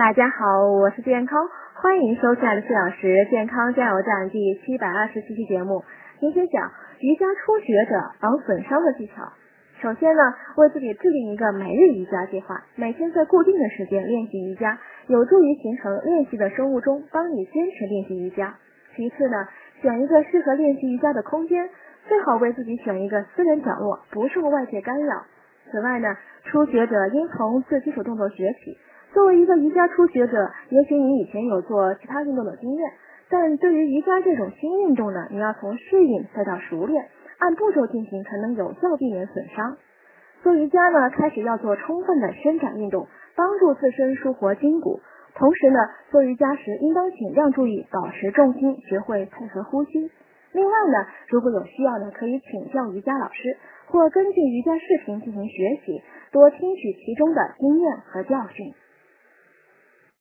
大家好，我是健康，欢迎收看的四小时健康加油站第七百二十七期节目。今天讲瑜伽初学者防损伤的技巧。首先呢，为自己制定一个每日瑜伽计划，每天在固定的时间练习瑜伽，有助于形成练习的生物钟，帮你坚持练习瑜伽。其次呢，选一个适合练习瑜伽的空间，最好为自己选一个私人角落，不受外界干扰。此外呢，初学者应从自基础动作学起。作为一个瑜伽初学者，也许你以前有做其他运动的经验，但对于瑜伽这种新运动呢，你要从适应再到熟练，按步骤进行，才能有效避免损伤。做瑜伽呢，开始要做充分的伸展运动，帮助自身舒活筋骨。同时呢，做瑜伽时应当尽量注意保持重心，学会配合呼吸。另外呢，如果有需要呢，可以请教瑜伽老师，或根据瑜伽视频进行学习，多听取其中的经验和教训。